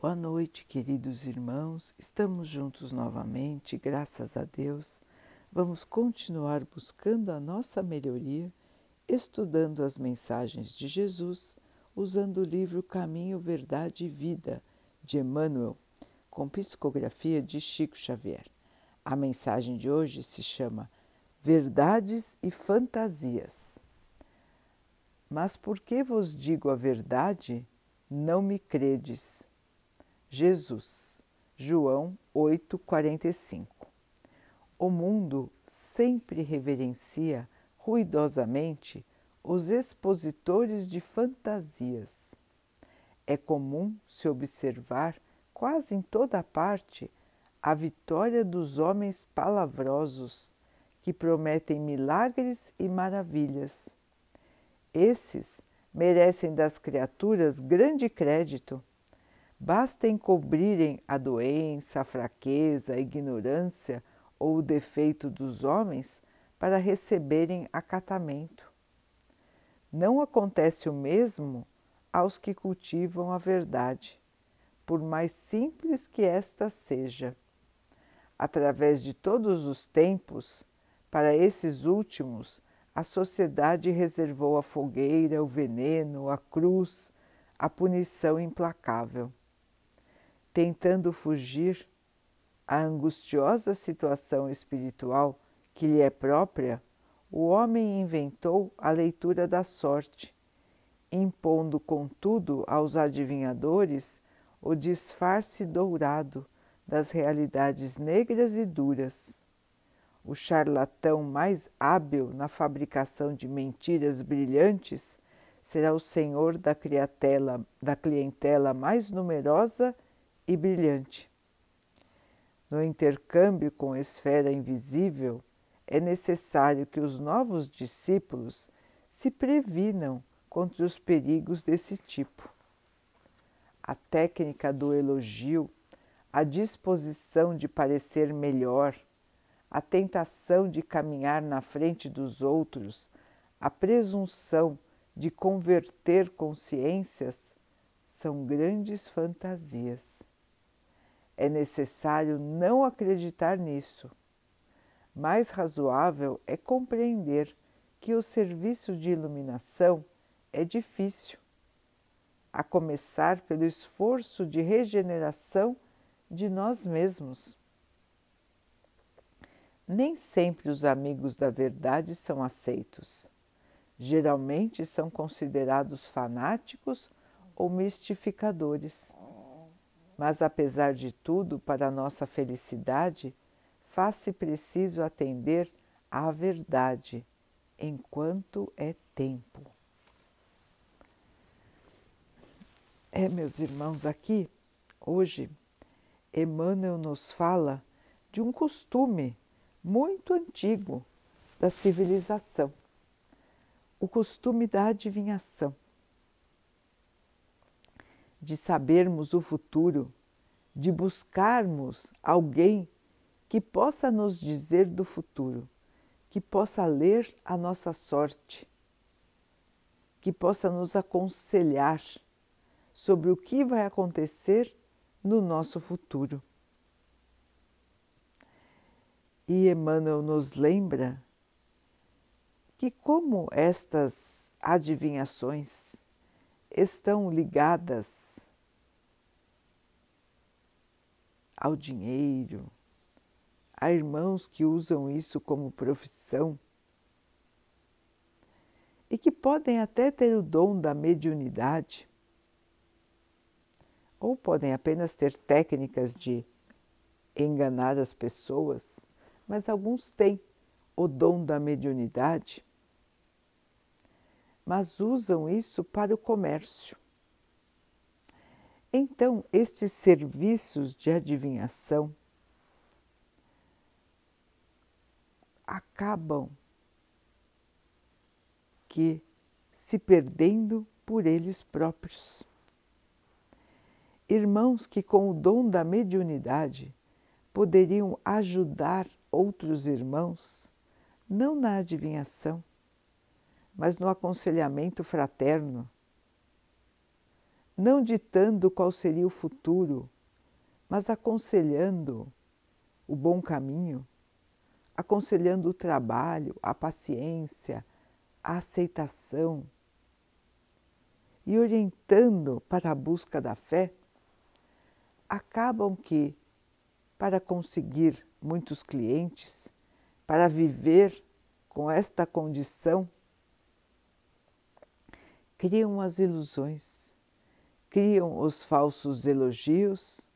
Boa noite, queridos irmãos. Estamos juntos novamente, graças a Deus. Vamos continuar buscando a nossa melhoria, estudando as mensagens de Jesus, usando o livro Caminho, Verdade e Vida de Emmanuel, com psicografia de Chico Xavier. A mensagem de hoje se chama Verdades e Fantasias. Mas por que vos digo a verdade, não me credes? Jesus, João 8,45 O mundo sempre reverencia ruidosamente os expositores de fantasias. É comum se observar quase em toda parte a vitória dos homens palavrosos que prometem milagres e maravilhas. Esses merecem das criaturas grande crédito Basta encobrirem a doença, a fraqueza, a ignorância ou o defeito dos homens para receberem acatamento. Não acontece o mesmo aos que cultivam a verdade, por mais simples que esta seja. Através de todos os tempos, para esses últimos, a sociedade reservou a fogueira, o veneno, a cruz, a punição implacável tentando fugir à angustiosa situação espiritual que lhe é própria, o homem inventou a leitura da sorte, impondo, contudo, aos adivinhadores o disfarce dourado das realidades negras e duras. O charlatão mais hábil na fabricação de mentiras brilhantes será o senhor da, da clientela mais numerosa e brilhante. No intercâmbio com a esfera invisível, é necessário que os novos discípulos se previnam contra os perigos desse tipo. A técnica do elogio, a disposição de parecer melhor, a tentação de caminhar na frente dos outros, a presunção de converter consciências são grandes fantasias. É necessário não acreditar nisso. Mais razoável é compreender que o serviço de iluminação é difícil, a começar pelo esforço de regeneração de nós mesmos. Nem sempre os amigos da verdade são aceitos. Geralmente são considerados fanáticos ou mistificadores. Mas, apesar de tudo, para nossa felicidade, faz-se preciso atender à verdade enquanto é tempo. É, meus irmãos, aqui, hoje, Emmanuel nos fala de um costume muito antigo da civilização, o costume da adivinhação de sabermos o futuro, de buscarmos alguém que possa nos dizer do futuro, que possa ler a nossa sorte, que possa nos aconselhar sobre o que vai acontecer no nosso futuro. E Emmanuel nos lembra que, como estas adivinhações estão ligadas ao dinheiro, há irmãos que usam isso como profissão e que podem até ter o dom da mediunidade, ou podem apenas ter técnicas de enganar as pessoas, mas alguns têm o dom da mediunidade mas usam isso para o comércio. Então, estes serviços de adivinhação acabam que se perdendo por eles próprios. Irmãos que, com o dom da mediunidade, poderiam ajudar outros irmãos, não na adivinhação, mas no aconselhamento fraterno, não ditando qual seria o futuro, mas aconselhando o bom caminho, aconselhando o trabalho, a paciência, a aceitação e orientando para a busca da fé, acabam que, para conseguir muitos clientes, para viver com esta condição, criam as ilusões, criam os falsos elogios,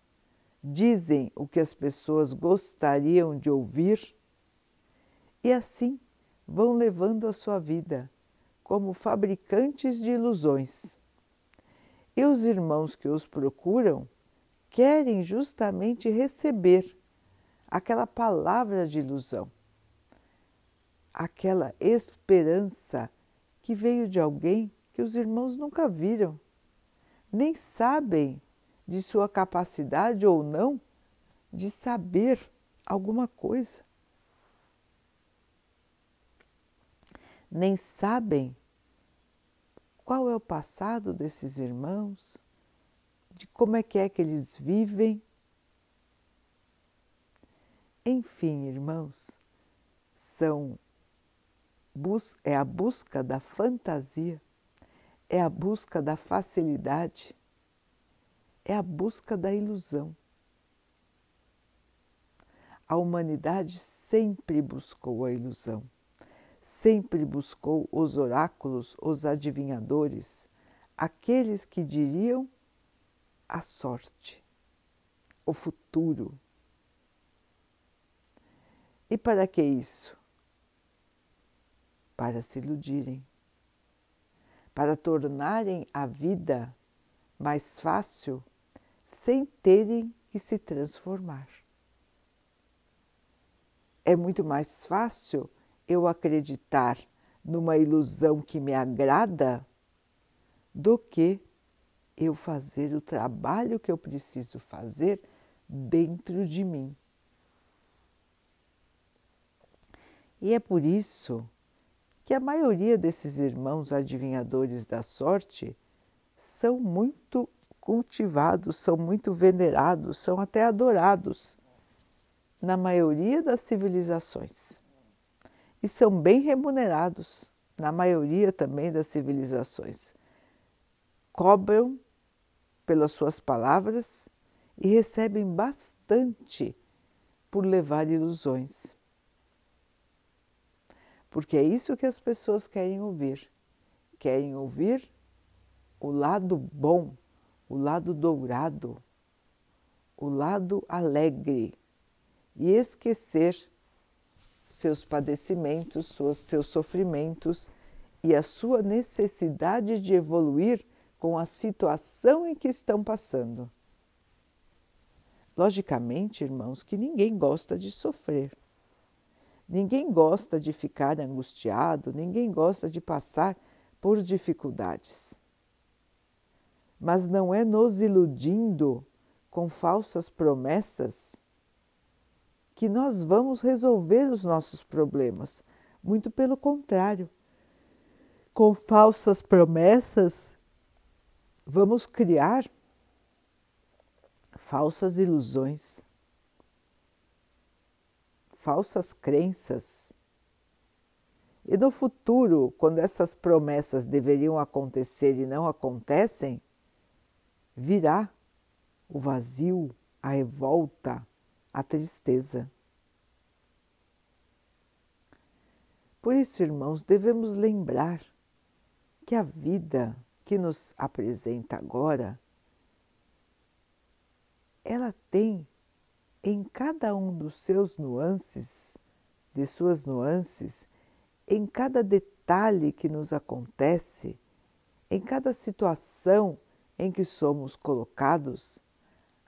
dizem o que as pessoas gostariam de ouvir e assim vão levando a sua vida como fabricantes de ilusões. E os irmãos que os procuram querem justamente receber aquela palavra de ilusão, aquela esperança que veio de alguém que os irmãos nunca viram, nem sabem de sua capacidade ou não de saber alguma coisa. Nem sabem qual é o passado desses irmãos, de como é que é que eles vivem. Enfim, irmãos, são é a busca da fantasia é a busca da facilidade, é a busca da ilusão. A humanidade sempre buscou a ilusão, sempre buscou os oráculos, os adivinhadores, aqueles que diriam a sorte, o futuro. E para que isso? Para se iludirem para tornarem a vida mais fácil sem terem que se transformar. É muito mais fácil eu acreditar numa ilusão que me agrada do que eu fazer o trabalho que eu preciso fazer dentro de mim. E é por isso que a maioria desses irmãos adivinhadores da sorte são muito cultivados, são muito venerados, são até adorados na maioria das civilizações. E são bem remunerados na maioria também das civilizações. Cobram pelas suas palavras e recebem bastante por levar ilusões porque é isso que as pessoas querem ouvir. Querem ouvir o lado bom, o lado dourado, o lado alegre e esquecer seus padecimentos, seus, seus sofrimentos e a sua necessidade de evoluir com a situação em que estão passando. Logicamente, irmãos, que ninguém gosta de sofrer. Ninguém gosta de ficar angustiado, ninguém gosta de passar por dificuldades. Mas não é nos iludindo com falsas promessas que nós vamos resolver os nossos problemas. Muito pelo contrário. Com falsas promessas, vamos criar falsas ilusões falsas crenças. E no futuro, quando essas promessas deveriam acontecer e não acontecem, virá o vazio, a revolta, a tristeza. Por isso, irmãos, devemos lembrar que a vida que nos apresenta agora, ela tem em cada um dos seus nuances, de suas nuances, em cada detalhe que nos acontece, em cada situação em que somos colocados,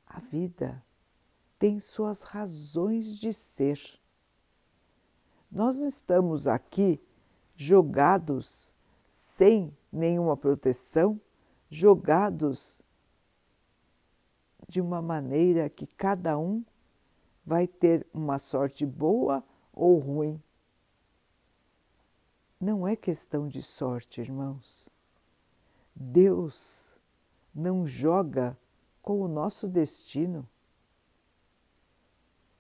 a vida tem suas razões de ser. Nós estamos aqui jogados sem nenhuma proteção, jogados de uma maneira que cada um vai ter uma sorte boa ou ruim. Não é questão de sorte, irmãos. Deus não joga com o nosso destino.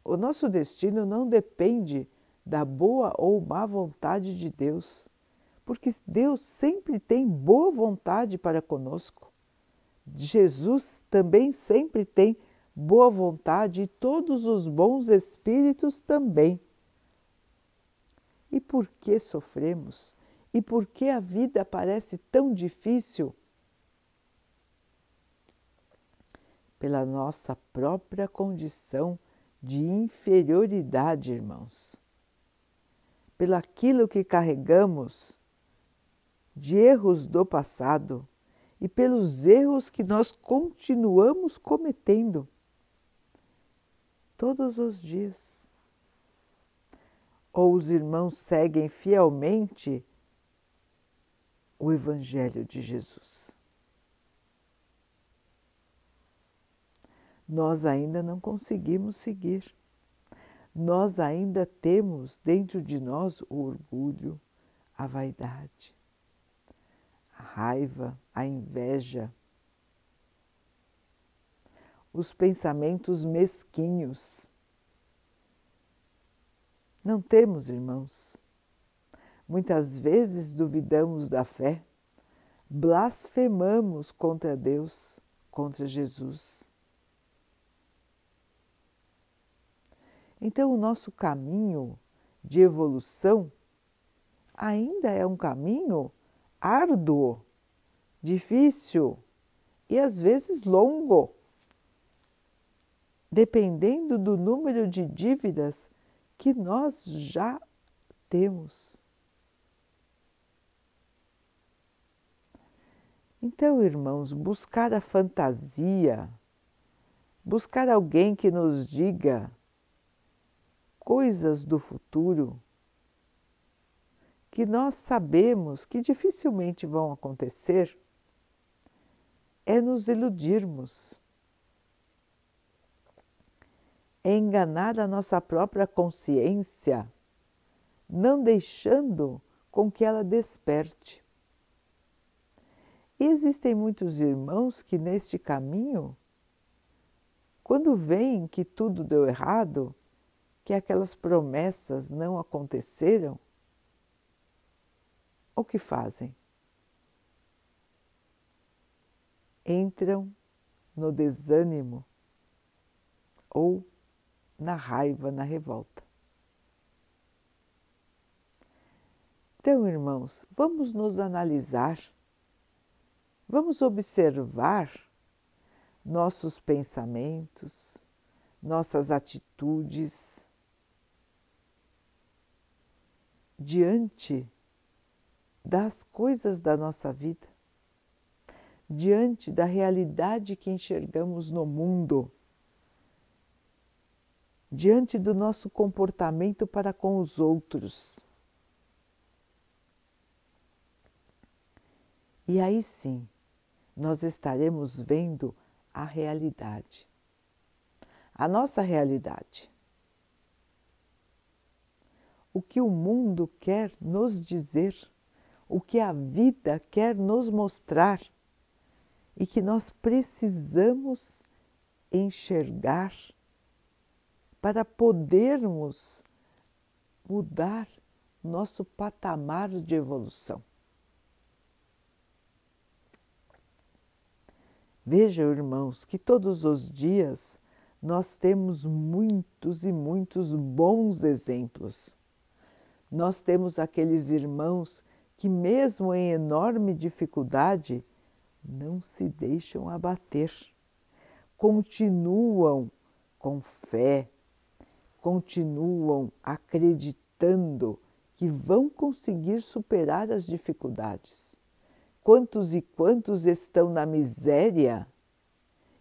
O nosso destino não depende da boa ou má vontade de Deus, porque Deus sempre tem boa vontade para conosco. Jesus também sempre tem boa vontade e todos os bons espíritos também. E por que sofremos? E por que a vida parece tão difícil? Pela nossa própria condição de inferioridade, irmãos. Pelaquilo que carregamos de erros do passado e pelos erros que nós continuamos cometendo todos os dias. Ou os irmãos seguem fielmente o Evangelho de Jesus. Nós ainda não conseguimos seguir. Nós ainda temos dentro de nós o orgulho, a vaidade, a raiva, a inveja, os pensamentos mesquinhos. Não temos, irmãos. Muitas vezes duvidamos da fé, blasfemamos contra Deus, contra Jesus. Então, o nosso caminho de evolução ainda é um caminho árduo, difícil e às vezes longo dependendo do número de dívidas que nós já temos. Então, irmãos, buscar a fantasia, buscar alguém que nos diga coisas do futuro que nós sabemos que dificilmente vão acontecer, é nos iludirmos é enganar a nossa própria consciência, não deixando com que ela desperte. Existem muitos irmãos que neste caminho, quando veem que tudo deu errado, que aquelas promessas não aconteceram, o que fazem? Entram no desânimo ou na raiva, na revolta. Então, irmãos, vamos nos analisar, vamos observar nossos pensamentos, nossas atitudes diante das coisas da nossa vida, diante da realidade que enxergamos no mundo diante do nosso comportamento para com os outros. E aí sim, nós estaremos vendo a realidade, a nossa realidade. O que o mundo quer nos dizer, o que a vida quer nos mostrar e que nós precisamos enxergar para podermos mudar nosso patamar de evolução. Vejam, irmãos, que todos os dias nós temos muitos e muitos bons exemplos. Nós temos aqueles irmãos que, mesmo em enorme dificuldade, não se deixam abater, continuam com fé, continuam acreditando que vão conseguir superar as dificuldades. Quantos e quantos estão na miséria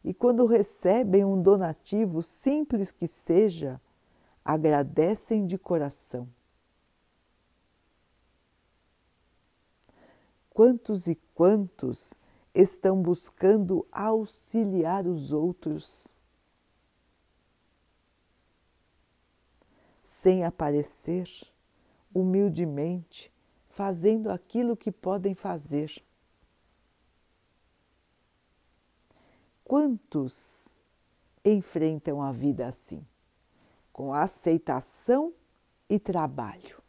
e, quando recebem um donativo, simples que seja, agradecem de coração. Quantos e quantos estão buscando auxiliar os outros sem aparecer, humildemente, fazendo aquilo que podem fazer. Quantos enfrentam a vida assim, com aceitação e trabalho?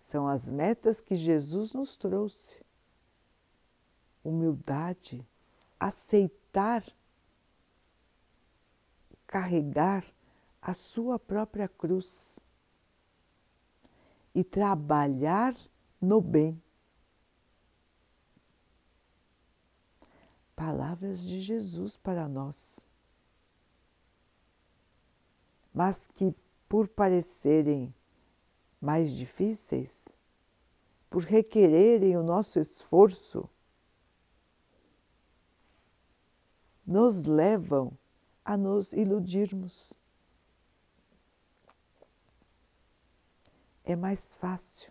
São as metas que Jesus nos trouxe. Humildade, aceitar, carregar a sua própria cruz e trabalhar no bem. Palavras de Jesus para nós, mas que, por parecerem mais difíceis, por requererem o nosso esforço, nos levam a nos iludirmos. É mais fácil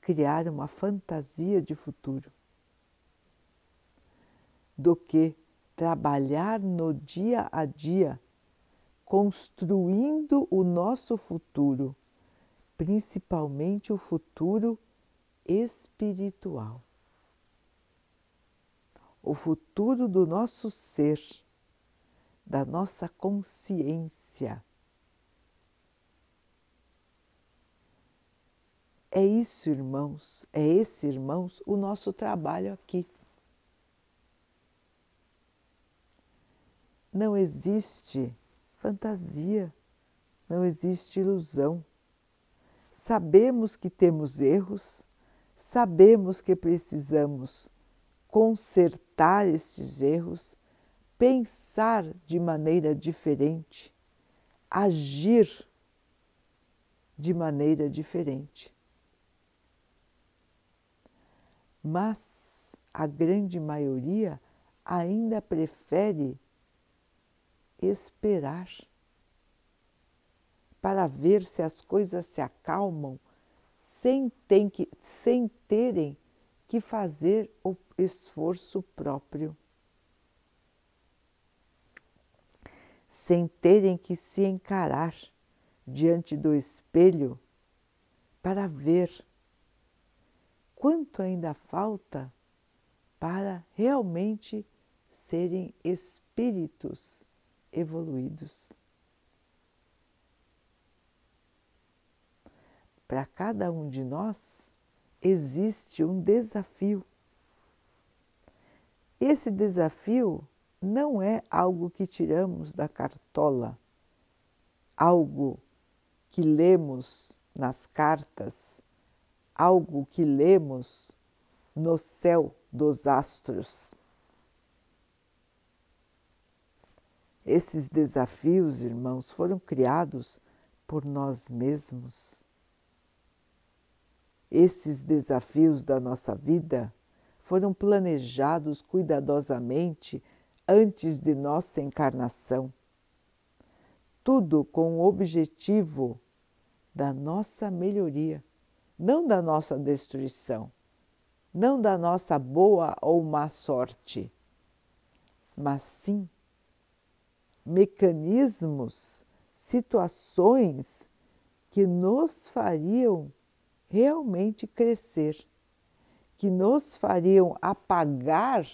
criar uma fantasia de futuro do que trabalhar no dia a dia, construindo o nosso futuro principalmente o futuro espiritual, o futuro do nosso ser, da nossa consciência. É isso, irmãos, é esse, irmãos, o nosso trabalho aqui. Não existe fantasia, não existe ilusão. Sabemos que temos erros, sabemos que precisamos consertar estes erros, pensar de maneira diferente, agir de maneira diferente. Mas a grande maioria ainda prefere esperar para ver se as coisas se acalmam sem, que, sem terem que fazer o esforço próprio, sem terem que se encarar diante do espelho para ver quanto ainda falta para realmente serem espíritos evoluídos. para cada um de nós existe um desafio. Esse desafio não é algo que tiramos da cartola, algo que lemos nas cartas, algo que lemos no céu dos astros. Esses desafios, irmãos, foram criados por nós mesmos. Esses desafios da nossa vida foram planejados cuidadosamente antes de nossa encarnação. Tudo com o objetivo da nossa melhoria, não da nossa destruição, não da nossa boa ou má sorte, mas sim mecanismos, situações que nos fariam realmente crescer, que nos fariam apagar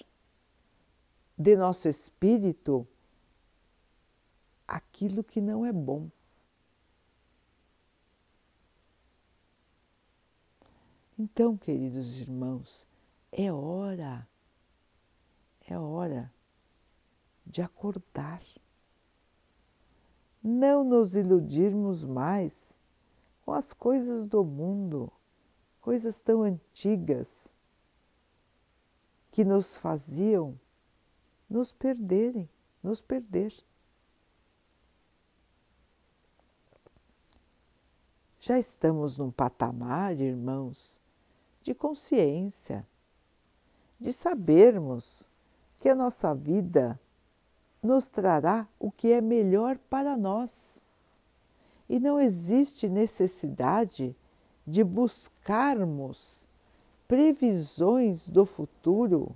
de nosso espírito aquilo que não é bom. Então, queridos irmãos, é hora, é hora de acordar. Não nos iludirmos mais com as coisas do mundo, coisas tão antigas que nos faziam nos perderem, nos perder. Já estamos num patamar, irmãos, de consciência, de sabermos que a nossa vida nos trará o que é melhor para nós e não existe necessidade de buscarmos previsões do futuro,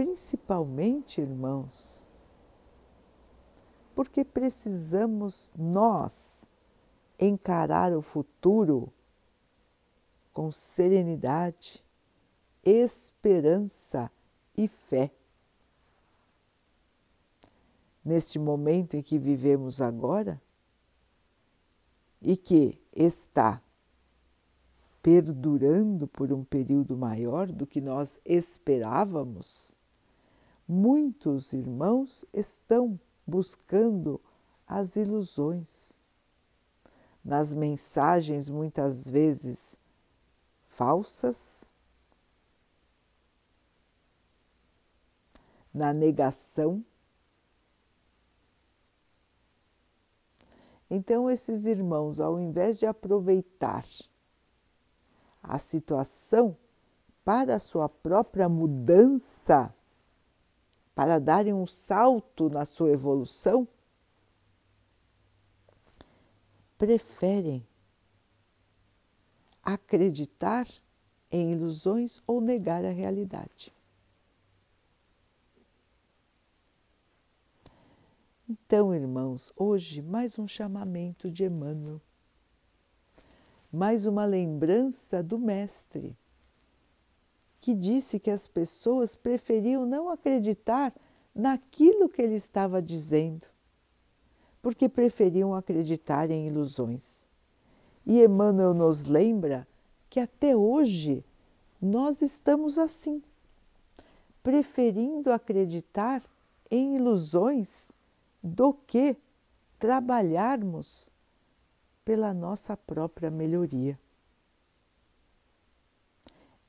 principalmente, irmãos, porque precisamos nós encarar o futuro com serenidade, esperança e fé. Neste momento em que vivemos agora e que está perdurando por um período maior do que nós esperávamos, muitos irmãos estão buscando as ilusões. Nas mensagens muitas vezes falsas, na negação. Então, esses irmãos, ao invés de aproveitar a situação para a sua própria mudança, para darem um salto na sua evolução, preferem acreditar em ilusões ou negar a realidade. Então, irmãos, hoje mais um chamamento de Emmanuel. Mais uma lembrança do Mestre, que disse que as pessoas preferiam não acreditar naquilo que ele estava dizendo, porque preferiam acreditar em ilusões. E Emmanuel nos lembra que até hoje nós estamos assim, preferindo acreditar em ilusões do que trabalharmos pela nossa própria melhoria.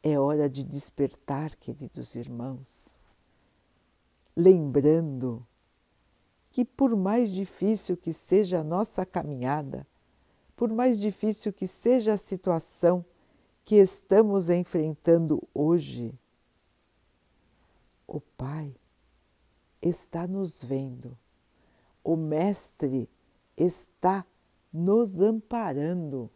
É hora de despertar, queridos irmãos, lembrando que, por mais difícil que seja a nossa caminhada, por mais difícil que seja a situação que estamos enfrentando hoje, o Pai está nos vendo, o Mestre está nos amparando.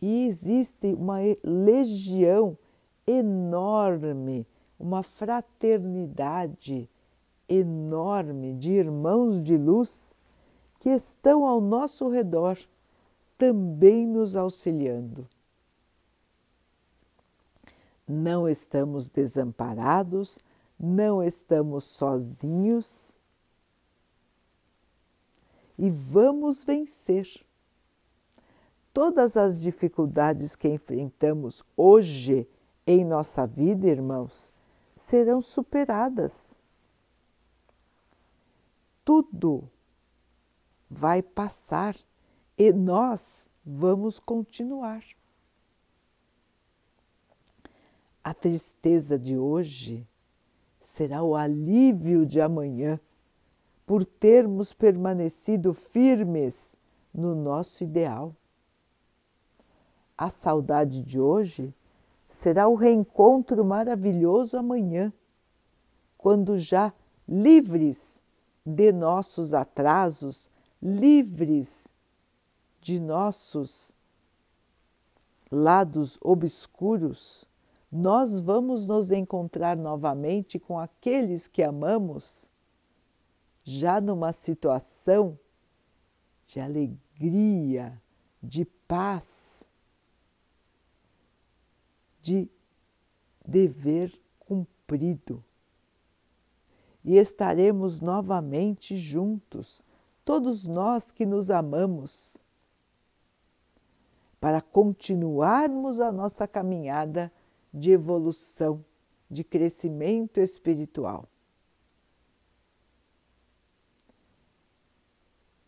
E existe uma legião enorme, uma fraternidade enorme de irmãos de luz que estão ao nosso redor, também nos auxiliando. Não estamos desamparados, não estamos sozinhos e vamos vencer. Todas as dificuldades que enfrentamos hoje em nossa vida, irmãos, serão superadas. Tudo vai passar e nós vamos continuar. A tristeza de hoje será o alívio de amanhã por termos permanecido firmes no nosso ideal. A saudade de hoje será o reencontro maravilhoso amanhã, quando já livres de nossos atrasos, livres de nossos lados obscuros, nós vamos nos encontrar novamente com aqueles que amamos já numa situação de alegria, de paz, de dever cumprido. E estaremos novamente juntos, todos nós que nos amamos, para continuarmos a nossa caminhada de evolução, de crescimento espiritual.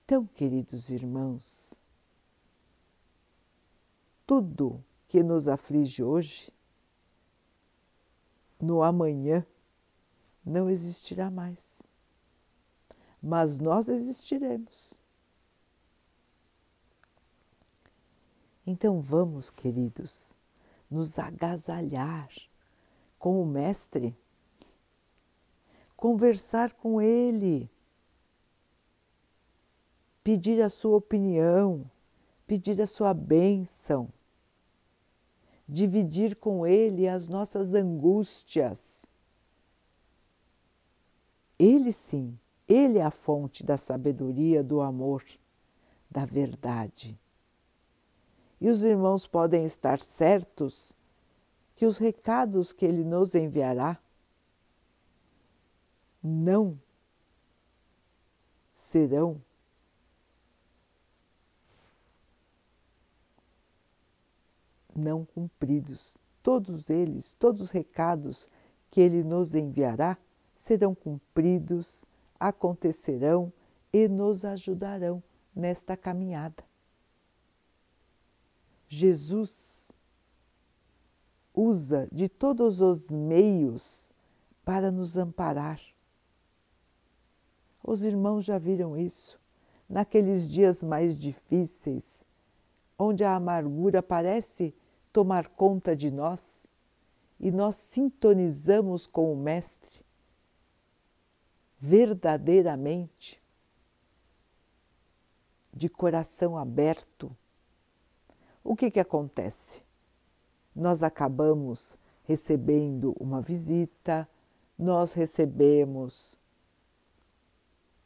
Então, queridos irmãos, tudo que nos aflige hoje, no amanhã, não existirá mais. Mas nós existiremos. Então vamos, queridos, nos agasalhar com o Mestre, conversar com Ele pedir a sua opinião, pedir a sua bênção, dividir com Ele as nossas angústias. Ele sim, Ele é a fonte da sabedoria, do amor, da verdade. E os irmãos podem estar certos que os recados que ele nos enviará não serão não cumpridos. Todos eles, todos os recados que ele nos enviará serão cumpridos, acontecerão e nos ajudarão nesta caminhada. Jesus usa de todos os meios para nos amparar. Os irmãos já viram isso naqueles dias mais difíceis, onde a amargura parece tomar conta de nós e nós sintonizamos com o Mestre verdadeiramente, de coração aberto. O que, que acontece? Nós acabamos recebendo uma visita, nós recebemos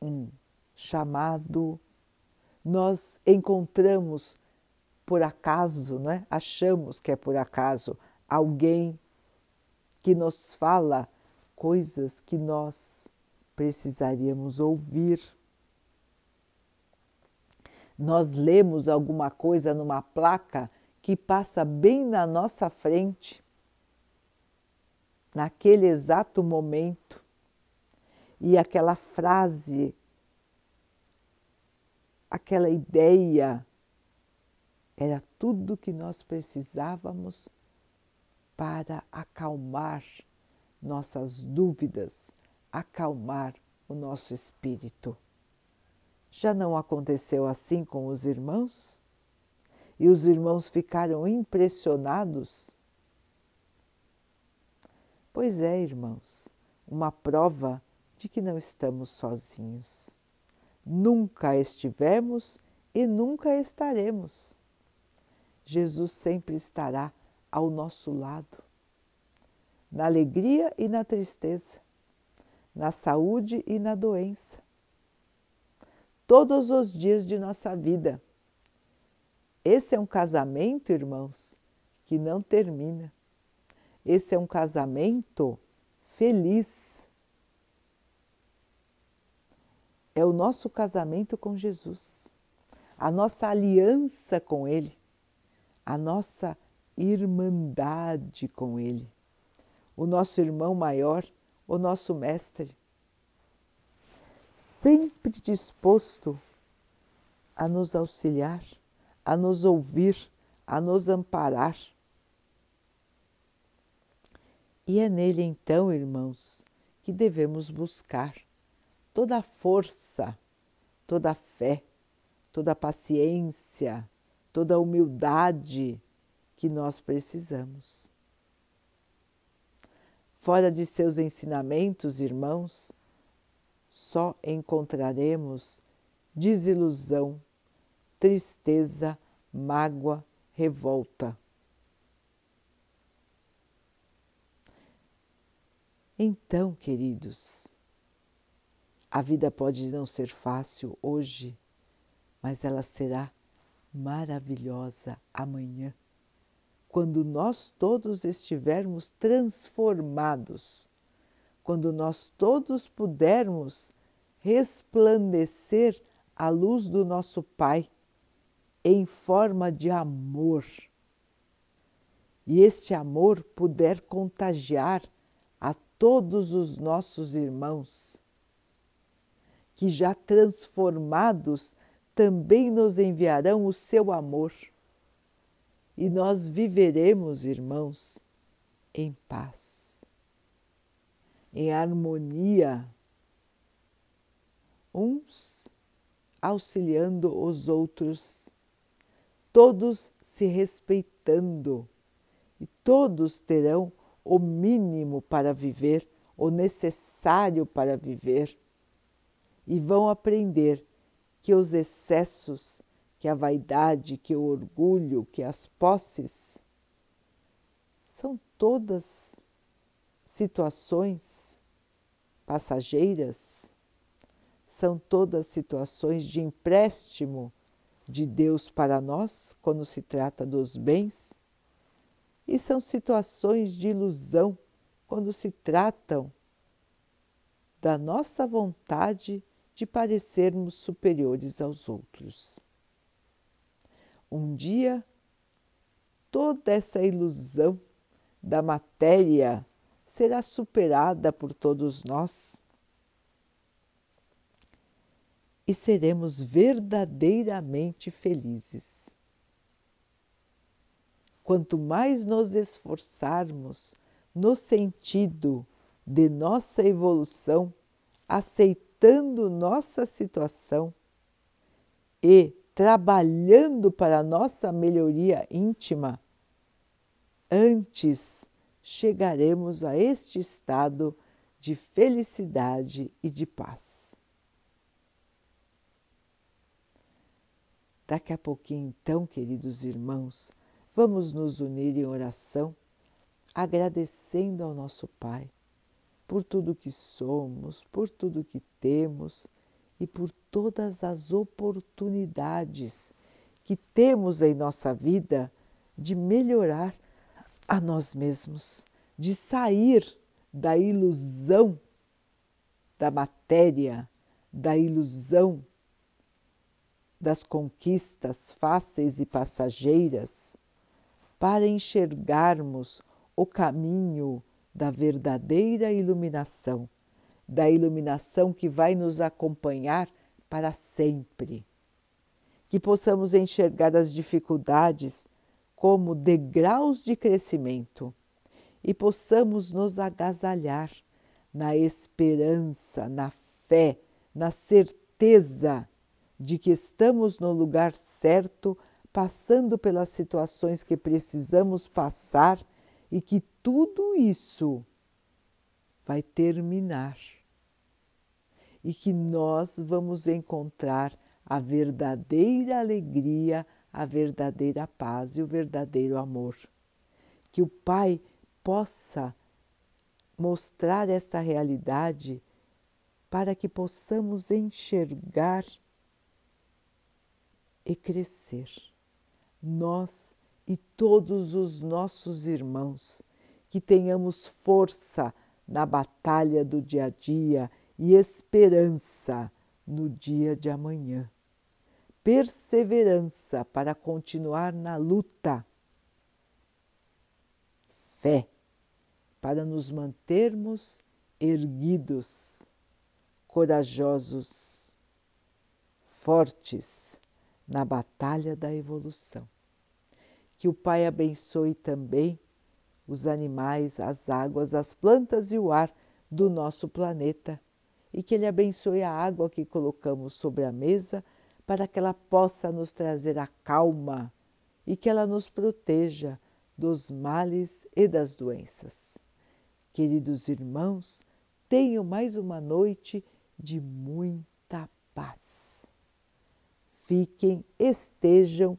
um chamado, nós encontramos por acaso, né? achamos que é por acaso, alguém que nos fala coisas que nós precisaríamos ouvir. Nós lemos alguma coisa numa placa que passa bem na nossa frente, naquele exato momento e aquela frase, aquela ideia, era tudo que nós precisávamos para acalmar nossas dúvidas, acalmar o nosso espírito. Já não aconteceu assim com os irmãos? E os irmãos ficaram impressionados? Pois é, irmãos, uma prova de que não estamos sozinhos. Nunca estivemos e nunca estaremos. Jesus sempre estará ao nosso lado, na alegria e na tristeza, na saúde e na doença, todos os dias de nossa vida. Esse é um casamento, irmãos, que não termina. Esse é um casamento feliz é o nosso casamento com Jesus, a nossa aliança com Ele, a nossa irmandade com Ele, o nosso irmão maior, o nosso mestre, sempre disposto a nos auxiliar, a nos ouvir, a nos amparar. E é nele então, irmãos, que devemos buscar toda a força, toda a fé, toda a paciência, toda a humildade que nós precisamos. Fora de seus ensinamentos, irmãos, só encontraremos desilusão, tristeza, mágoa, revolta. Então, queridos, a vida pode não ser fácil hoje, mas ela será maravilhosa amanhã, quando nós todos estivermos transformados, quando nós todos pudermos resplandecer a luz do nosso Pai em forma de amor. E este amor puder contagiar a todos os nossos irmãos que já transformados também nos enviarão o seu amor. E nós viveremos, irmãos, em paz, em harmonia, uns auxiliando os outros, todos se respeitando e todos terão o mínimo para viver, o necessário para viver e vão aprender que os excessos, que a vaidade, que o orgulho, que as posses são todas situações passageiras, são todas situações de empréstimo de Deus para nós quando se trata dos bens, e são situações de ilusão quando se tratam da nossa vontade de parecermos superiores aos outros. Um dia, toda essa ilusão da matéria será superada por todos nós e seremos verdadeiramente felizes. Quanto mais nos esforçarmos no sentido de nossa evolução, aceitando nossa situação e trabalhando para nossa melhoria íntima, antes chegaremos a este estado de felicidade e de paz. Daqui a pouquinho, então, queridos irmãos, vamos nos unir em oração, agradecendo ao nosso Pai por tudo que somos, por tudo que temos e por todas as oportunidades que temos em nossa vida de melhorar a nós mesmos, de sair da ilusão da matéria, da ilusão das conquistas fáceis e passageiras para enxergarmos o caminho da verdadeira iluminação, da iluminação que vai nos acompanhar para sempre. Que possamos enxergar as dificuldades como degraus de crescimento e possamos nos agasalhar na esperança, na fé, na certeza de que estamos no lugar certo, passando pelas situações que precisamos passar e que tudo isso vai terminar e que nós vamos encontrar a verdadeira alegria, a verdadeira paz e o verdadeiro amor. Que o Pai possa mostrar essa realidade para que possamos enxergar e crescer. Nós e todos os nossos irmãos, que tenhamos força na batalha do dia a dia e esperança no dia de amanhã. Perseverança para continuar na luta. Fé para nos mantermos erguidos, corajosos, fortes na batalha da evolução. Que o Pai abençoe também os animais, as águas, as plantas e o ar do nosso planeta e que Ele abençoe a água que colocamos sobre a mesa para que ela possa nos trazer a calma e que ela nos proteja dos males e das doenças. Queridos irmãos, tenham mais uma noite de muita paz fiquem, estejam